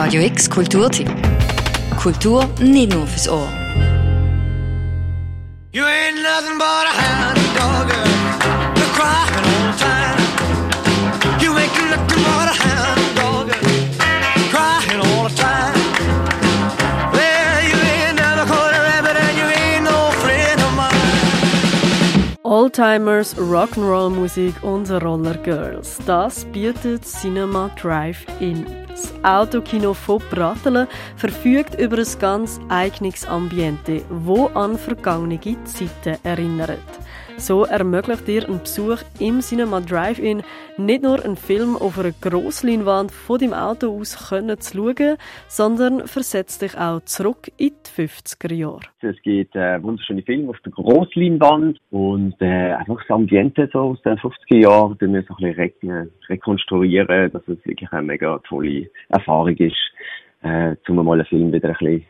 Radio X Kulturtipp. Kultur nicht nur fürs Ohr. You ain't nothing but Oldtimers, Rock'n'Roll Musik und Roller Girls. Das bietet Cinema Drive-In. Das Autokino von Bratelen verfügt über ein ganz eigenes Ambiente, wo an vergangene Zeiten erinnert. So ermöglicht dir ein Besuch im Cinema Drive-In nicht nur einen Film auf einer Grossleinwand von dem Auto aus können zu schauen, sondern versetzt dich auch zurück in die 50er Jahre. Es gibt äh, wunderschöne Filme auf der Grossleinwand und äh, einfach das Ambiente so aus den 50er Jahren, den wir so ein bisschen re rekonstruieren, dass es wirklich eine mega tolle Erfahrung ist, äh, um mal einen Film wieder ein bisschen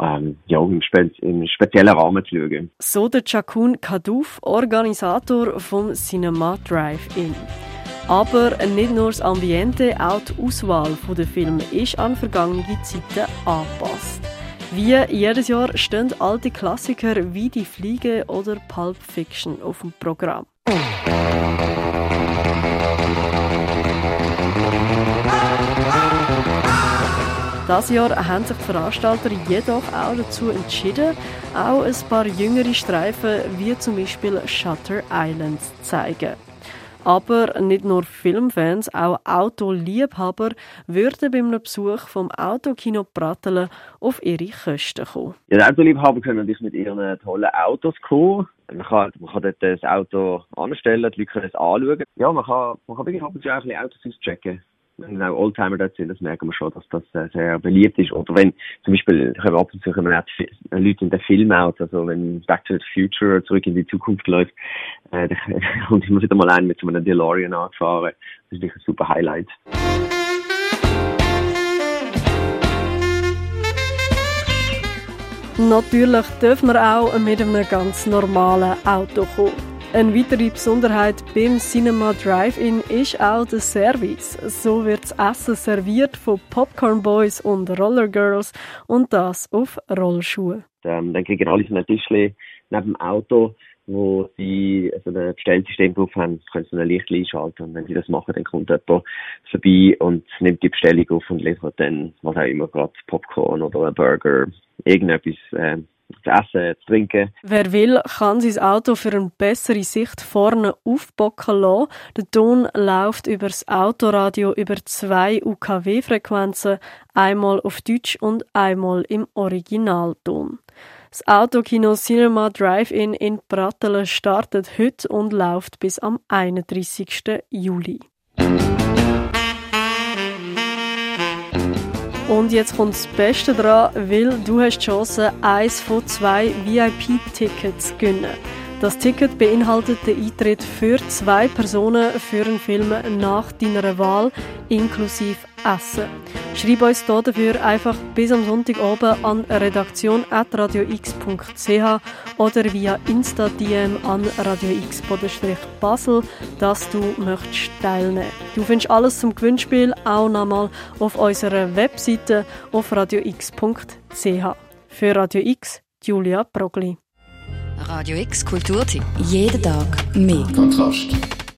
ähm, ja, im, Spe im speziellen Rahmen zu schauen. So der Chakun Kadouf, Organisator vom Cinema Drive-In. Aber nicht nur das Ambiente, auch die Auswahl der Filme ist an vergangene Zeiten angepasst. Wie jedes Jahr stehen alte Klassiker wie Die Fliege oder Pulp Fiction auf dem Programm. Das Jahr haben sich die Veranstalter jedoch auch dazu entschieden, auch ein paar jüngere Streifen wie zum Beispiel Shutter Island zu zeigen. Aber nicht nur Filmfans, auch Autoliebhaber würden beim Besuch vom Autokino Pratteln auf ihre Kosten kommen. Ja, die Autoliebhaber können natürlich mit ihren tollen Autos kommen. Man kann, man kann dort das Auto anstellen, die Leute können es anschauen. Ja, man kann, man kann wirklich ab und zu auch ein bisschen Autos auschecken wenn auch Oldtimer dort sind, das merken wir schon, dass das sehr beliebt ist. Oder wenn zum Beispiel, wir ab und zu auch Leute in den Film out, also wenn Back to the Future zurück in die Zukunft läuft, äh, dann kommt immer wieder mal ein mit so einem DeLorean angefahren. Das ist ein super Highlight. Natürlich dürfen wir auch mit einem ganz normalen Auto kommen. Eine weitere Besonderheit beim Cinema Drive-In ist auch der Service. So wird das Essen serviert von Popcorn Boys und Roller Girls und das auf Rollschuhe. Ähm, dann kriegen alle so ein Tischchen neben dem Auto, wo sie also ein Bestellsystem drauf haben, können sie ein Licht einschalten und wenn sie das machen, dann kommt jemand vorbei und nimmt die Bestellung auf und liefert dann, was auch immer, gerade Popcorn oder ein Burger, irgendetwas äh, zu essen, zu trinken. Wer will, kann sein Auto für eine bessere Sicht vorne aufbocken lassen. Der Ton läuft über das Autoradio über zwei UKW-Frequenzen, einmal auf Deutsch und einmal im Originalton. Das Autokino Cinema Drive-In in Pratteln startet heute und läuft bis am 31. Juli. Und jetzt kommt das Beste dran, weil du hast die Chance, eins von zwei VIP-Tickets zu gewinnen. Das Ticket beinhaltet den Eintritt für zwei Personen für einen Film nach deiner Wahl, inklusive Essen. Schreib uns dafür einfach bis am Sonntag oben an redaktion.radiox.ch oder via Insta-DM an radiox-basel, dass du möchtest teilnehmen. Du findest alles zum Gewinnspiel auch nochmal auf unserer Webseite auf radiox.ch. Für Radio X, Julia Progli. Radio X Kulturtipp. Jeden Tag mehr. Kontrast.